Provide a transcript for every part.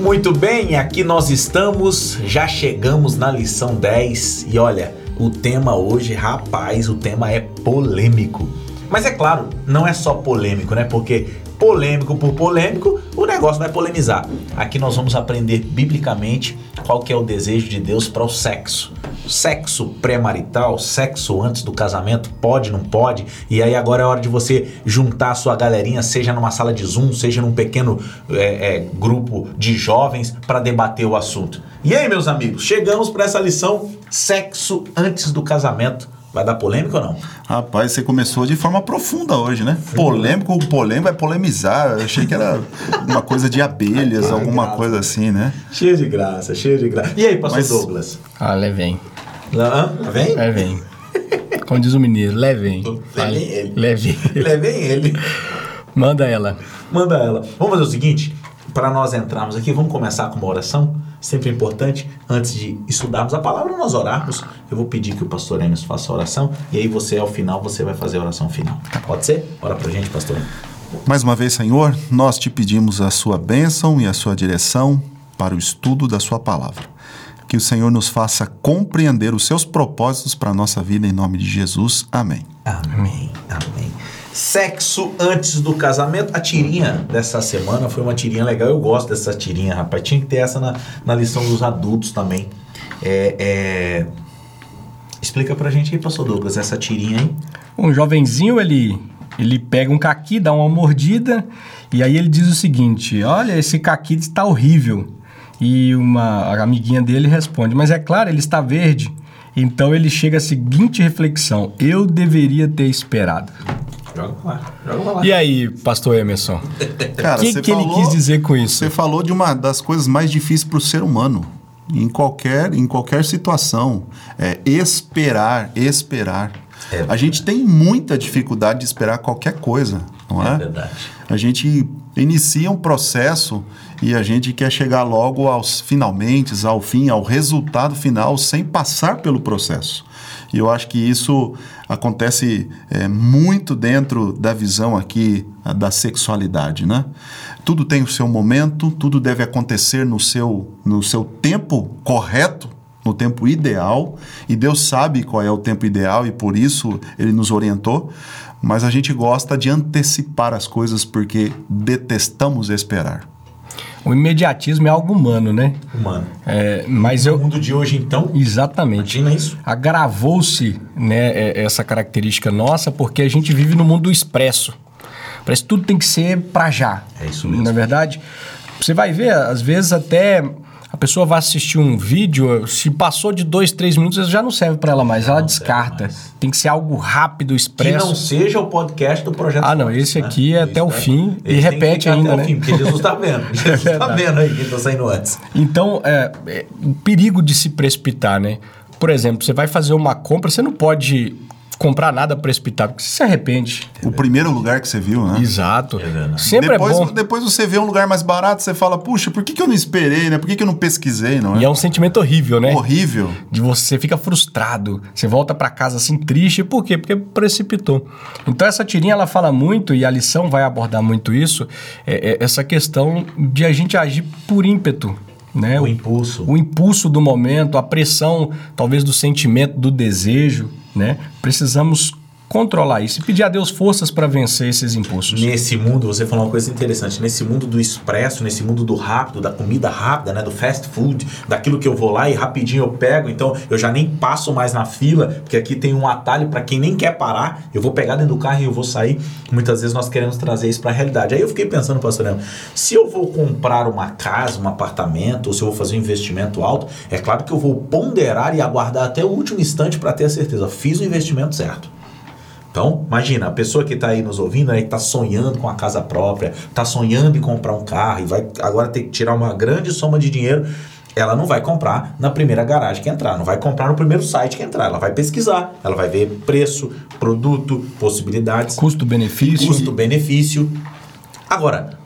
Muito bem, aqui nós estamos, já chegamos na lição 10 e olha, o tema hoje, rapaz, o tema é polêmico. Mas é claro, não é só polêmico, né? Porque polêmico por polêmico, negócio vai polemizar. Aqui nós vamos aprender biblicamente qual que é o desejo de Deus para o sexo. Sexo pré-marital, sexo antes do casamento, pode, não pode? E aí agora é hora de você juntar a sua galerinha, seja numa sala de Zoom, seja num pequeno é, é, grupo de jovens para debater o assunto. E aí, meus amigos, chegamos para essa lição sexo antes do casamento Vai dar polêmica ou não? Rapaz, você começou de forma profunda hoje, né? Polêmico, polêmico vai polemizar. Eu achei que era uma coisa de abelhas, ah, alguma graça. coisa assim, né? Cheio de graça, cheio de graça. E aí, pastor Mas... Douglas? Ah, levem. Lá, vem? Levem. Como diz o mineiro, levem. Levem ele. Levem. Levem ele. Manda ela. Manda ela. Vamos fazer o seguinte, para nós entrarmos aqui, vamos começar com uma oração? sempre é importante, antes de estudarmos a palavra, nós orarmos. Eu vou pedir que o pastor Emerson faça a oração e aí você, ao final, você vai fazer a oração final. Pode ser? Ora pra gente, pastor. Mais uma vez, Senhor, nós te pedimos a sua bênção e a sua direção para o estudo da sua palavra. Que o Senhor nos faça compreender os seus propósitos para a nossa vida, em nome de Jesus. Amém. Amém. Amém. Sexo antes do casamento. A tirinha dessa semana foi uma tirinha legal. Eu gosto dessa tirinha, rapaz. Tinha que ter essa na, na lição dos adultos também. É, é... Explica pra gente aí, pastor Douglas, essa tirinha aí. Um jovenzinho, ele, ele pega um caqui, dá uma mordida, e aí ele diz o seguinte: Olha, esse caqui está horrível. E uma amiguinha dele responde: Mas é claro, ele está verde. Então ele chega à seguinte reflexão: Eu deveria ter esperado. Joga pra lá, joga pra lá. E aí, pastor Emerson? O que, que falou, ele quis dizer com isso? Você falou de uma das coisas mais difíceis para o ser humano. Em qualquer, em qualquer situação. É esperar, esperar. É a gente tem muita dificuldade de esperar qualquer coisa, não é? É verdade. A gente inicia um processo e a gente quer chegar logo aos finalmente, ao fim, ao resultado final, sem passar pelo processo. E eu acho que isso acontece é, muito dentro da visão aqui da sexualidade, né? Tudo tem o seu momento, tudo deve acontecer no seu, no seu tempo correto, no tempo ideal, e Deus sabe qual é o tempo ideal e por isso ele nos orientou, mas a gente gosta de antecipar as coisas porque detestamos esperar. O imediatismo é algo humano, né? Humano. É, mas no eu... mundo de hoje, então? Exatamente. Imagina isso. Agravou-se né, é, essa característica nossa porque a gente vive no mundo do expresso. Parece que tudo tem que ser para já. É isso mesmo. Na é verdade, você vai ver, às vezes até a pessoa vai assistir um vídeo, se passou de dois, três minutos, já não serve para ela mais, ela descarta. Mais. Tem que ser algo rápido, expresso. Que não seja o podcast do Projeto Ah, não, esse né? aqui é até o fim e repete ainda, né? Fim, porque Jesus está vendo. Jesus está é vendo aí quem está saindo antes. Então, é, é, o perigo de se precipitar, né? Por exemplo, você vai fazer uma compra, você não pode comprar nada precipitado, porque você se arrepende. O primeiro lugar que você viu, né? Exato. É Sempre depois, é bom. Depois você vê um lugar mais barato, você fala, puxa, por que, que eu não esperei, né? Por que, que eu não pesquisei, não é? E é um sentimento horrível, né? Horrível. De você fica frustrado. Você volta para casa assim triste. Por quê? Porque precipitou. Então essa tirinha ela fala muito, e a lição vai abordar muito isso, é, é essa questão de a gente agir por ímpeto. Né? O, o impulso. O impulso do momento, a pressão, talvez, do sentimento, do desejo né? Precisamos controlar isso e pedir a Deus forças para vencer esses impulsos. Nesse mundo, você falou uma coisa interessante, nesse mundo do expresso, nesse mundo do rápido, da comida rápida, né, do fast food, daquilo que eu vou lá e rapidinho eu pego, então eu já nem passo mais na fila, porque aqui tem um atalho para quem nem quer parar, eu vou pegar dentro do carro e eu vou sair. Muitas vezes nós queremos trazer isso para a realidade. Aí eu fiquei pensando, pastor Leandro, se eu vou comprar uma casa, um apartamento, ou se eu vou fazer um investimento alto, é claro que eu vou ponderar e aguardar até o último instante para ter a certeza, fiz o investimento certo. Então, imagina, a pessoa que está aí nos ouvindo, aí que está sonhando com a casa própria, está sonhando em comprar um carro e vai agora ter que tirar uma grande soma de dinheiro, ela não vai comprar na primeira garagem que entrar, não vai comprar no primeiro site que entrar, ela vai pesquisar, ela vai ver preço, produto, possibilidades, custo-benefício. Custo-benefício. Agora,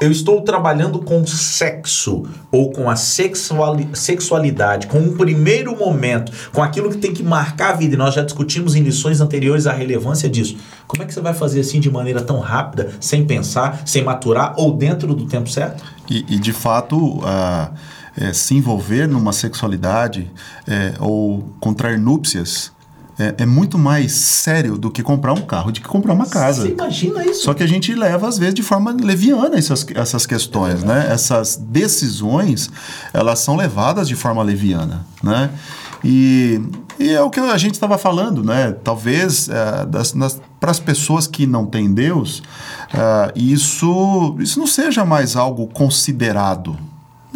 eu estou trabalhando com sexo ou com a sexuali sexualidade, com um primeiro momento, com aquilo que tem que marcar a vida, e nós já discutimos em lições anteriores a relevância disso. Como é que você vai fazer assim de maneira tão rápida, sem pensar, sem maturar ou dentro do tempo certo? E, e de fato, uh, é, se envolver numa sexualidade é, ou contrair núpcias é, é, muito mais sério do que comprar um carro, de que comprar uma casa. Você imagina isso? Só que a gente leva, às vezes, de forma leviana essas, essas questões, é né? Essas decisões, elas são levadas de forma leviana, né? E, e é o que a gente estava falando, né? Talvez é, para as pessoas que não têm Deus, é, isso, isso não seja mais algo considerado,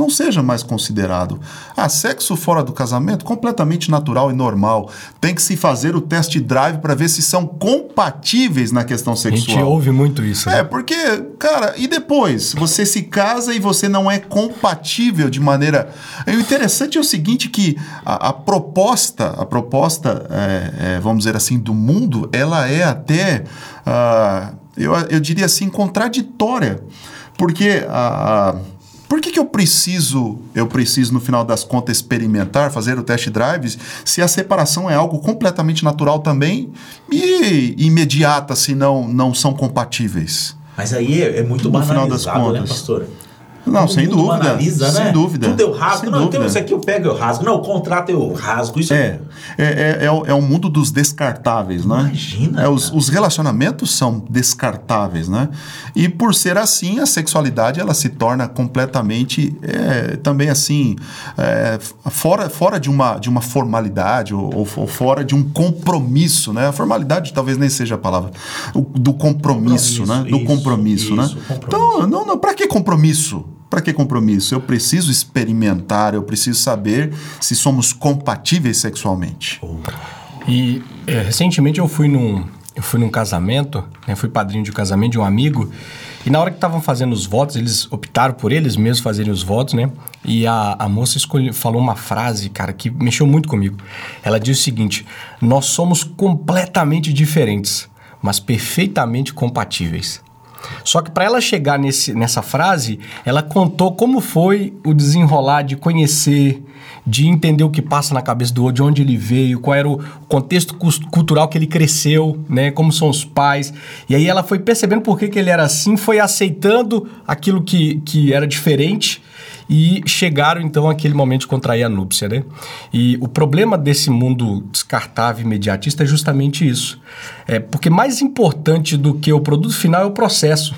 não seja mais considerado. Ah, sexo fora do casamento, completamente natural e normal. Tem que se fazer o test drive para ver se são compatíveis na questão sexual. A gente ouve muito isso. Né? É, porque, cara, e depois? Você se casa e você não é compatível de maneira. O interessante é o seguinte: que a, a proposta, a proposta, é, é, vamos dizer assim, do mundo, ela é até, uh, eu, eu diria assim, contraditória. Porque a. Uh, por que, que eu preciso, eu preciso, no final das contas, experimentar, fazer o test drive, se a separação é algo completamente natural também e imediata, se não, não são compatíveis? Mas aí é, é muito no banalizado, final das né, contas. né, pastor? Não, sem dúvida. Analisa, sem né? dúvida. Tudo eu rasgo. Sem não, dúvida. isso aqui eu pego eu rasgo. Não, o contrato eu rasgo. Isso é, é, é, é, o, é o mundo dos descartáveis, né? Imagina. É, os, os, relacionamentos são descartáveis, né? E por ser assim, a sexualidade ela se torna completamente é, também assim é, fora, fora de, uma, de uma formalidade ou, ou, fora de um compromisso, né? A formalidade talvez nem seja a palavra. O, do compromisso, compromisso né? Do isso, compromisso, né? isso, né? Compromisso. Então, não, não, para que compromisso? Para que compromisso? Eu preciso experimentar, eu preciso saber se somos compatíveis sexualmente. E é, recentemente eu fui num, eu fui num casamento, né, fui padrinho de um casamento de um amigo, e na hora que estavam fazendo os votos, eles optaram por eles mesmos fazerem os votos, né? E a, a moça falou uma frase, cara, que mexeu muito comigo. Ela disse o seguinte: Nós somos completamente diferentes, mas perfeitamente compatíveis. Só que para ela chegar nesse, nessa frase, ela contou como foi o desenrolar de conhecer, de entender o que passa na cabeça do outro, de onde ele veio, qual era o contexto cultural que ele cresceu, né, como são os pais. E aí ela foi percebendo por que, que ele era assim, foi aceitando aquilo que, que era diferente e chegaram então àquele momento de contrair a núpcia, né? E o problema desse mundo descartável imediatista é justamente isso. É porque mais importante do que o produto final é o processo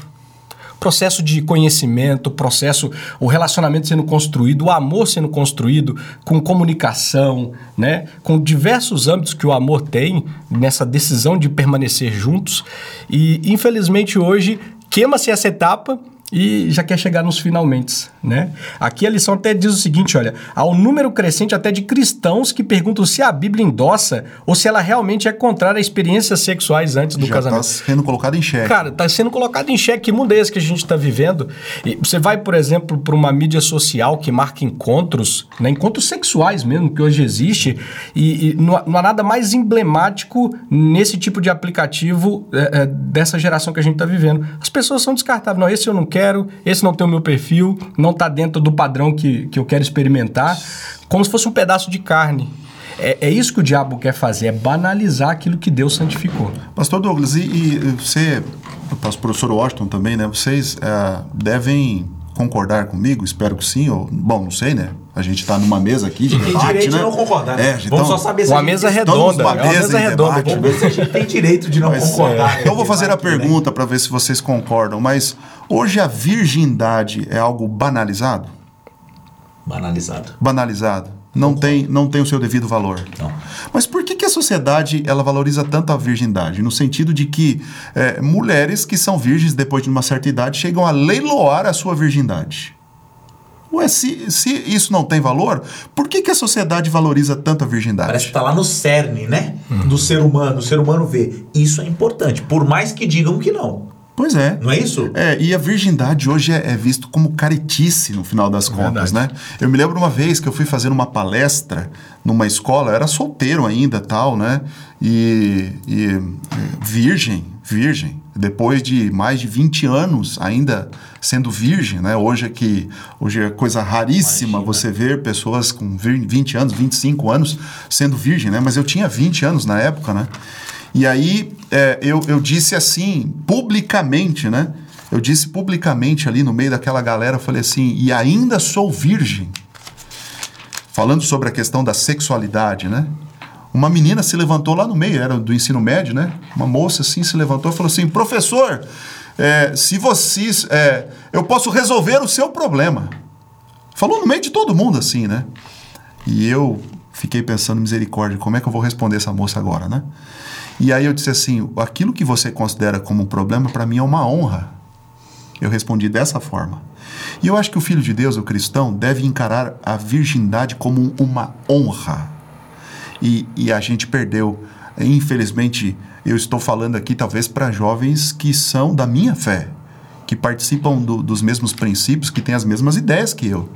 processo de conhecimento, processo, o relacionamento sendo construído, o amor sendo construído com comunicação, né? Com diversos âmbitos que o amor tem nessa decisão de permanecer juntos. E infelizmente hoje queima-se essa etapa e já quer chegar nos finalmente, né? Aqui a lição até diz o seguinte, olha, há um número crescente até de cristãos que perguntam se a Bíblia endossa ou se ela realmente é contrária a experiências sexuais antes do já casamento. está sendo colocado em xeque. Cara, está sendo colocado em xeque. Que mundo é esse que a gente está vivendo? E você vai, por exemplo, para uma mídia social que marca encontros, né? encontros sexuais mesmo, que hoje existe, e, e não, não, há nada mais emblemático nesse tipo de aplicativo é, é, dessa geração que a gente está vivendo. As pessoas são descartáveis. Não, esse eu não quero quero, esse não tem o meu perfil, não está dentro do padrão que, que eu quero experimentar, como se fosse um pedaço de carne. É, é, isso que o diabo quer fazer, é banalizar aquilo que Deus santificou. Pastor Douglas, e, e você, o professor Washington também, né? Vocês é, devem concordar comigo, espero que sim, ou, bom, não sei, né? A gente está numa mesa aqui de tem debate, direito né? de não concordar. Né? É, Vamos então, só saber se uma mesa redonda. Uma mesa, mesa redonda. Debate, Vamos ver se a gente tem direito de não mas, concordar. É. Então, eu vou fazer a pergunta né? para ver se vocês concordam, mas hoje a virgindade é algo banalizado? Banalizado. Banalizado não tem, não tem o seu devido valor. Não. Mas por que, sociedade ela valoriza tanto a virgindade? No sentido de que é, mulheres que são virgens depois de uma certa idade chegam a leiloar a sua virgindade. Ué, se, se isso não tem valor, por que, que a sociedade valoriza tanto a virgindade? Parece que está lá no cerne, né? Uhum. Do ser humano. O ser humano vê. Isso é importante, por mais que digam que não. Pois é. Não é isso? É, e a virgindade hoje é, é visto como caretice no final das contas, Verdade. né? Eu me lembro uma vez que eu fui fazer uma palestra numa escola, era solteiro ainda tal, né? E, e é, virgem, virgem, depois de mais de 20 anos ainda sendo virgem, né? Hoje é que hoje é coisa raríssima Imagina. você ver pessoas com 20 anos, 25 anos sendo virgem, né? Mas eu tinha 20 anos na época, né? E aí é, eu, eu disse assim, publicamente, né? Eu disse publicamente ali no meio daquela galera, eu falei assim, e ainda sou virgem. Falando sobre a questão da sexualidade, né? Uma menina se levantou lá no meio, era do ensino médio, né? Uma moça assim se levantou e falou assim: professor, é, se vocês. É, eu posso resolver o seu problema. Falou no meio de todo mundo assim, né? E eu fiquei pensando, misericórdia, como é que eu vou responder essa moça agora, né? E aí eu disse assim: aquilo que você considera como um problema, para mim é uma honra. Eu respondi dessa forma. E eu acho que o filho de Deus, o cristão, deve encarar a virgindade como uma honra. E, e a gente perdeu. Infelizmente, eu estou falando aqui talvez para jovens que são da minha fé, que participam do, dos mesmos princípios, que têm as mesmas ideias que eu,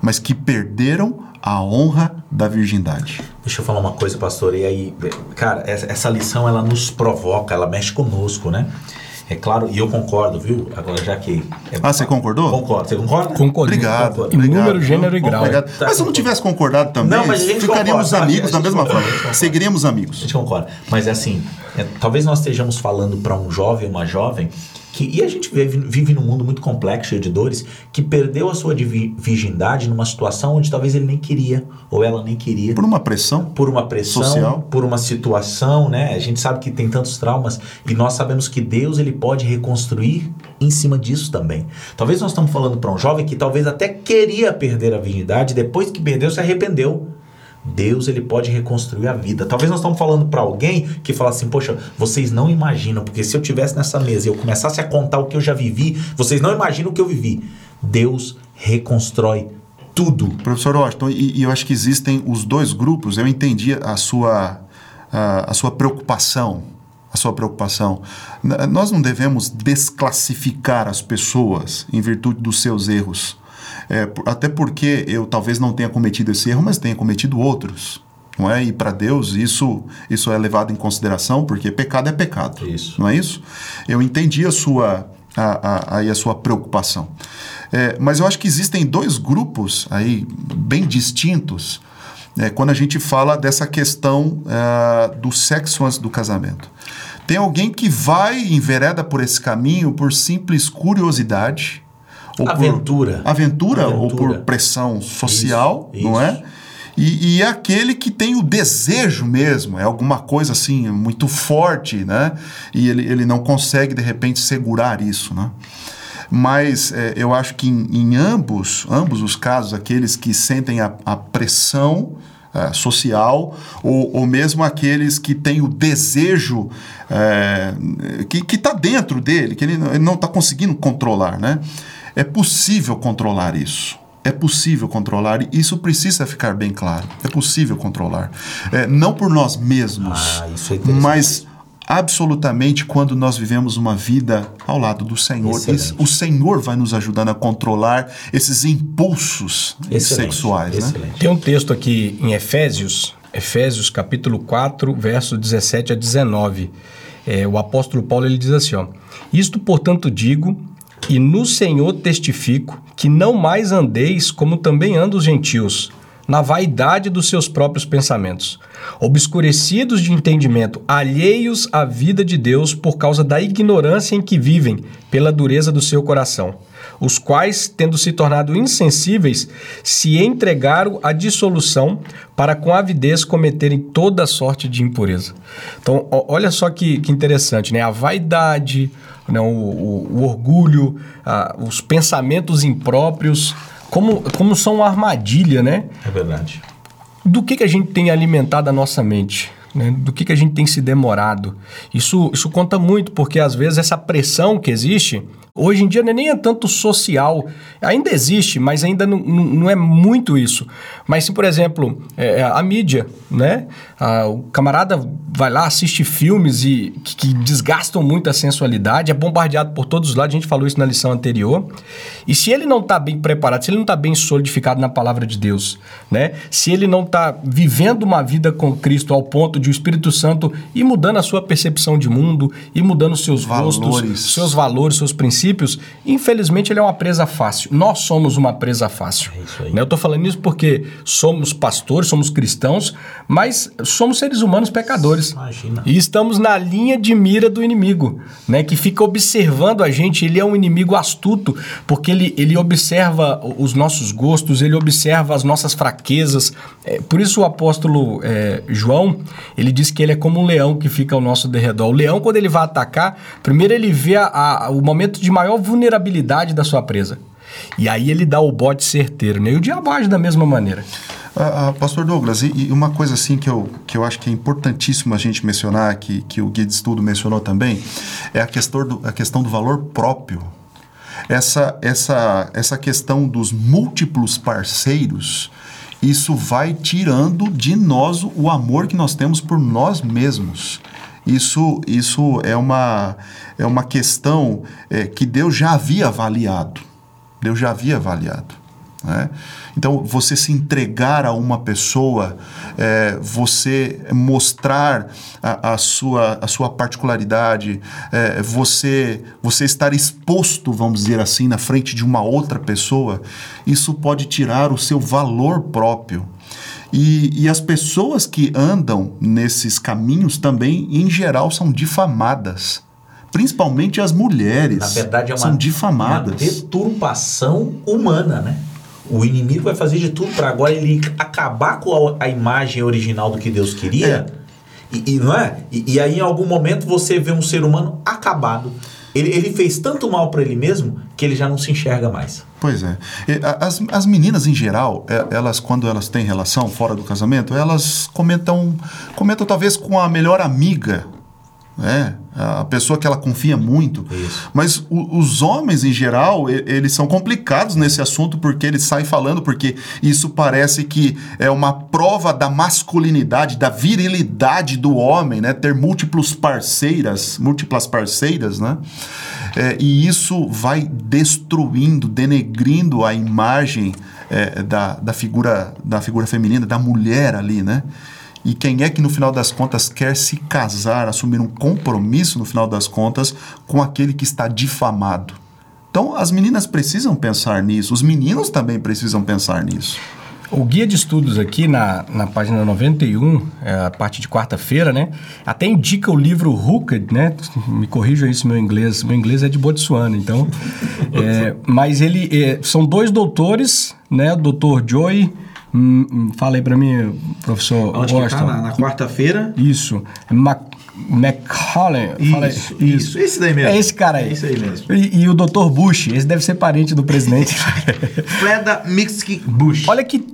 mas que perderam a honra da virgindade. Deixa eu falar uma coisa, pastor. E aí, cara, essa lição ela nos provoca, ela mexe conosco, né? É claro, e eu concordo, viu? Agora, já que. É... Ah, você concordou? Concordo. Você concorda? Concordo. Obrigado. Concordo. Em obrigado. número, gênero e grau. Obrigado. Tá, mas se eu não tivesse concordado também, não, mas ficaríamos concorda, amigos da mesma concorda, forma. Seguiríamos amigos. A gente concorda. Mas é assim, é, talvez nós estejamos falando para um jovem, uma jovem, que, e a gente vive, vive num mundo muito complexo, cheio de dores, que perdeu a sua virgindade numa situação onde talvez ele nem queria, ou ela nem queria. Por uma pressão. Por uma pressão. Social. Por uma situação, né? A gente sabe que tem tantos traumas e nós sabemos que Deus ele pode reconstruir em cima disso também. Talvez nós estamos falando para um jovem que talvez até queria perder a virgindade, depois que perdeu se arrependeu. Deus ele pode reconstruir a vida. Talvez nós estamos falando para alguém que fala assim: "Poxa, vocês não imaginam, porque se eu tivesse nessa mesa e eu começasse a contar o que eu já vivi, vocês não imaginam o que eu vivi". Deus reconstrói tudo. Professor Washington, e, e eu acho que existem os dois grupos. Eu entendi a sua a, a sua preocupação, a sua preocupação. Nós não devemos desclassificar as pessoas em virtude dos seus erros. É, até porque eu talvez não tenha cometido esse erro, mas tenha cometido outros. Não é? E para Deus isso, isso é levado em consideração, porque pecado é pecado. Isso. Não é isso? Eu entendi a sua, a, a, a, a sua preocupação. É, mas eu acho que existem dois grupos aí bem distintos é, quando a gente fala dessa questão é, do sexo antes do casamento. Tem alguém que vai envereda por esse caminho por simples curiosidade, ou aventura. Por aventura, aventura, ou por pressão social, isso, não é? E, e, é aquele que tem o desejo mesmo, é alguma coisa assim muito forte, né? E ele, ele não consegue de repente segurar isso, né? Mas é, eu acho que em, em, ambos, ambos os casos, aqueles que sentem a, a pressão é, social ou, ou mesmo aqueles que têm o desejo é, que está dentro dele, que ele, ele não está conseguindo controlar, né? É possível controlar isso. É possível controlar e isso precisa ficar bem claro. É possível controlar. É, não por nós mesmos, ah, é mas absolutamente quando nós vivemos uma vida ao lado do Senhor. Esse, o Senhor vai nos ajudando a controlar esses impulsos Excelente. sexuais. Né? Tem um texto aqui em Efésios, Efésios capítulo 4, verso 17 a 19. É, o apóstolo Paulo ele diz assim: ó, Isto, portanto, digo e no Senhor testifico que não mais andeis como também andam os gentios, na vaidade dos seus próprios pensamentos, obscurecidos de entendimento, alheios à vida de Deus por causa da ignorância em que vivem, pela dureza do seu coração, os quais, tendo se tornado insensíveis, se entregaram à dissolução para com avidez cometerem toda sorte de impureza. Então, olha só que, que interessante, né? A vaidade, né, o, o, o orgulho, os pensamentos impróprios, como, como são uma armadilha, né? É verdade. Do que, que a gente tem alimentado a nossa mente? Né? Do que, que a gente tem se demorado? Isso, isso conta muito, porque às vezes essa pressão que existe Hoje em dia nem é tanto social, ainda existe, mas ainda não, não é muito isso. Mas se, por exemplo, é, é a mídia, né? o camarada vai lá, assiste filmes e que, que, desgastam muito a sensualidade, é bombardeado por todos os lados, a gente falou isso na lição anterior. E se ele não está bem preparado, se ele não está bem solidificado na palavra de Deus, né? Se ele não está vivendo uma vida com Cristo ao ponto de o Espírito Santo ir mudando a sua percepção de mundo, ir mudando seus valores. gostos, seus valores, seus princípios, princípios, infelizmente ele é uma presa fácil. Nós somos uma presa fácil. É. Né? Eu estou falando isso porque somos pastores, somos cristãos, mas somos seres humanos pecadores. Imagina. E estamos na linha de mira do inimigo, né? Que fica observando a gente. Ele é um inimigo astuto, porque ele, ele observa os nossos gostos, ele observa as nossas fraquezas. É, por isso o apóstolo é, João, ele diz que ele é como um leão que fica ao nosso derredor. O leão, quando ele vai atacar, primeiro ele vê a, a, o momento de maior vulnerabilidade da sua presa. E aí ele dá o bote certeiro, né? E o diabo age da mesma maneira. Ah, ah, Pastor Douglas, e, e uma coisa assim que eu, que eu acho que é importantíssimo a gente mencionar, que, que o guia de estudo mencionou também, é a questão do, a questão do valor próprio. Essa, essa, essa questão dos múltiplos parceiros, isso vai tirando de nós o amor que nós temos por nós mesmos. Isso, isso é, uma, é uma questão é, que Deus já havia avaliado. Deus já havia avaliado. Né? Então, você se entregar a uma pessoa, é, você mostrar a, a, sua, a sua particularidade, é, você, você estar exposto, vamos dizer assim, na frente de uma outra pessoa, isso pode tirar o seu valor próprio. E, e as pessoas que andam nesses caminhos também, em geral, são difamadas principalmente as mulheres. Na verdade, é uma, são difamadas. uma deturpação humana, né? O inimigo vai fazer de tudo para agora ele acabar com a, a, imagem original do que Deus queria. É. E, e, não é? E, e, aí, em algum momento, você vê um ser humano acabado. Ele, ele fez tanto mal para ele mesmo que ele já não se enxerga mais. Pois é. As, as meninas, em geral, é, elas, quando elas têm relação fora do casamento, elas comentam, comentam talvez com a melhor amiga né? A pessoa que ela confia muito. Isso. Mas o, os homens, em geral, e, eles são complicados nesse assunto porque eles saem falando, porque isso parece que é uma prova da masculinidade, da virilidade do homem, né? Ter múltiplos parceiras, múltiplas parceiras, né? É, e isso vai destruindo, denegrindo a imagem é, da, da, figura, da figura feminina, da mulher ali, né? E quem é que no final das contas quer se casar, assumir um compromisso no final das contas com aquele que está difamado? Então as meninas precisam pensar nisso, os meninos também precisam pensar nisso. O guia de estudos aqui na, na página 91, é a parte de quarta-feira, né? Até indica o livro Hooked, né? Me corrija isso meu inglês. Meu inglês é de Botsuana, então. é, mas ele é, são dois doutores, né? O doutor Joy Hum, hum, fala aí para mim, professor Onde Washington. Que tá? Na, na quarta-feira? Isso. Mac McCollum. Isso, isso, isso. Esse daí mesmo. É esse cara aí. É esse aí mesmo. E, e o Dr. Bush, esse deve ser parente do presidente. Fleda Mixky Bush. Olha que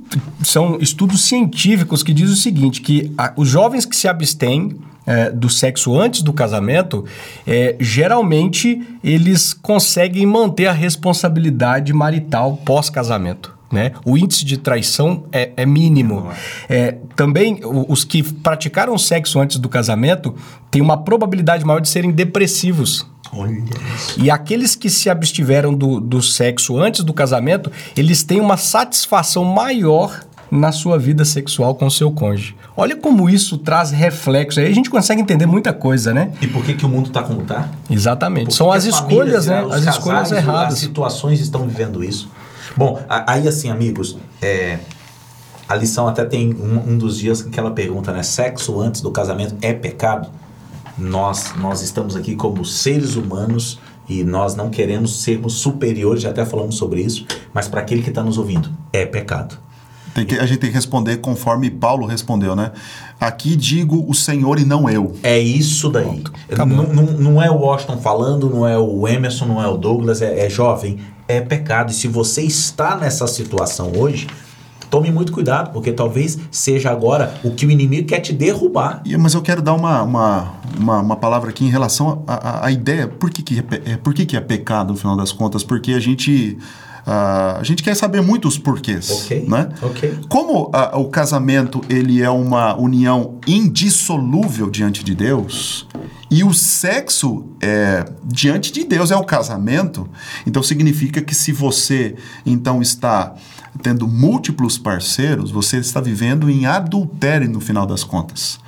são estudos científicos que dizem o seguinte, que a, os jovens que se abstêm é, do sexo antes do casamento, é, geralmente eles conseguem manter a responsabilidade marital pós-casamento. Né? O índice de traição é, é mínimo. É, também, os que praticaram sexo antes do casamento têm uma probabilidade maior de serem depressivos. Olha isso. E aqueles que se abstiveram do, do sexo antes do casamento, eles têm uma satisfação maior na sua vida sexual com o seu cônjuge. Olha como isso traz reflexo. Aí a gente consegue entender muita coisa, né? E por que, que o mundo está como está? Exatamente. São as escolhas, né? As escolhas erradas. As situações estão vivendo isso. Bom, aí assim, amigos, é, a lição até tem um, um, dos dias que ela pergunta, né? Sexo antes do casamento é pecado? Nós, nós estamos aqui como seres humanos e nós não queremos sermos superiores, já até falamos sobre isso, mas para aquele que está nos ouvindo, é pecado. Tem que, a gente tem que responder conforme Paulo respondeu, né? Aqui digo o Senhor e não eu. É isso daí. Não, não, não, é o Washington falando, não é o Emerson, não é o Douglas, é, é jovem, é pecado. E se você está nessa situação hoje, tome muito cuidado, porque talvez seja agora o que o inimigo quer te derrubar. Mas eu quero dar uma, uma, uma, uma palavra aqui em relação à ideia. Por que, que, é, por que, que é pecado, no final das contas? Porque a gente. Uh, a gente quer saber muito os porquês, okay. né? Okay. Como uh, o casamento ele é uma união indissolúvel diante de Deus e o sexo é, diante de Deus é o casamento, então significa que se você então está tendo múltiplos parceiros, você está vivendo em adultério no final das contas.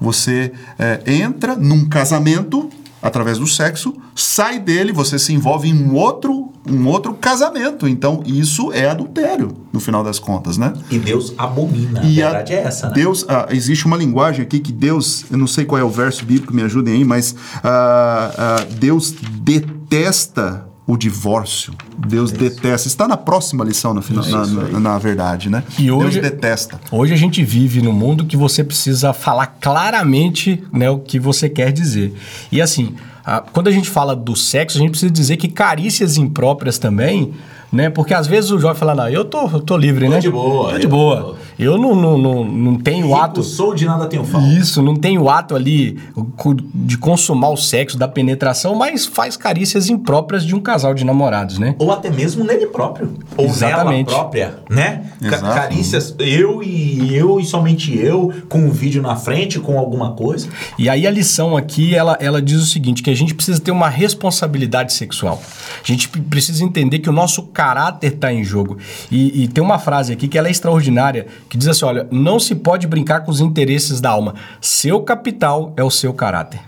Você é, entra num casamento através do sexo, sai dele, você se envolve em um outro, um outro casamento. Então, isso é adultério, no final das contas, né? E Deus abomina. E a verdade é essa, né? Deus, ah, existe uma linguagem aqui que Deus, eu não sei qual é o verso bíblico, me ajudem aí, mas ah, ah, Deus detesta o divórcio. Deus detesta. Está na próxima lição, no final, na, na, na verdade, né? E hoje- Deus detesta. Hoje a gente vive num mundo que você precisa falar claramente né, o que você quer dizer. E assim, a- quando a gente fala do sexo, a gente precisa dizer que carícias impróprias também, né? Porque às vezes o jovem fala, não, eu tô, eu tô livre, Tô né? de boa, Tô de boa. Eu não, não, não, não tenho Rico ato... sou de nada tenho falta. Isso, não tem o ato ali de consumar o sexo, da penetração, mas faz carícias impróprias de um casal de namorados, né? Ou até mesmo nele próprio. Ou Exatamente. nela própria, né? Exato. Carícias, eu e eu e somente eu, com um vídeo na frente, com alguma coisa. E aí a lição aqui, ela, ela diz o seguinte, que a gente precisa ter uma responsabilidade sexual. A gente precisa entender que o nosso caráter está em jogo. E, e tem uma frase aqui que ela é extraordinária, que diz assim, olha, não se pode brincar com os interesses da alma. Seu capital é o seu caráter.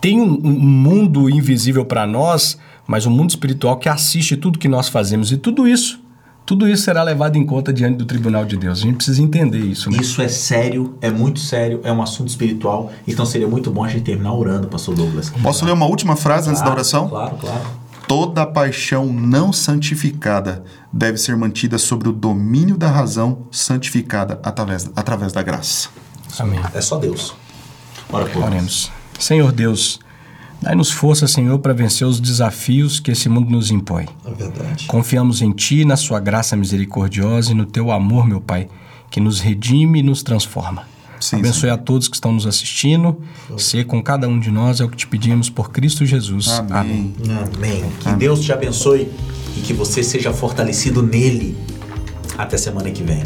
Tem um, um mundo invisível para nós, mas um mundo espiritual que assiste tudo que nós fazemos. E tudo isso, tudo isso será levado em conta diante do tribunal de Deus. A gente precisa entender isso. Né? Isso é sério, é muito sério, é um assunto espiritual. Então seria muito bom a gente terminar orando, pastor Douglas. Posso ler uma última frase antes da Claro, oração? Claro, claro. Toda paixão não santificada deve ser mantida sobre o domínio da razão santificada através, através da graça. Amém. É só Deus. Ora. Oremos. Senhor Deus, dai-nos força, Senhor, para vencer os desafios que esse mundo nos impõe. É verdade. Confiamos em Ti, na Sua graça misericordiosa e no Teu amor, meu Pai, que nos redime e nos transforma. Sim, Abençoe a todos que estão nos assistindo. Ser com cada um de nós é o que te pedimos por Cristo Jesus. Amém. Amém. Que Deus te abençoe e que você seja fortalecido nele. Até semana que vem.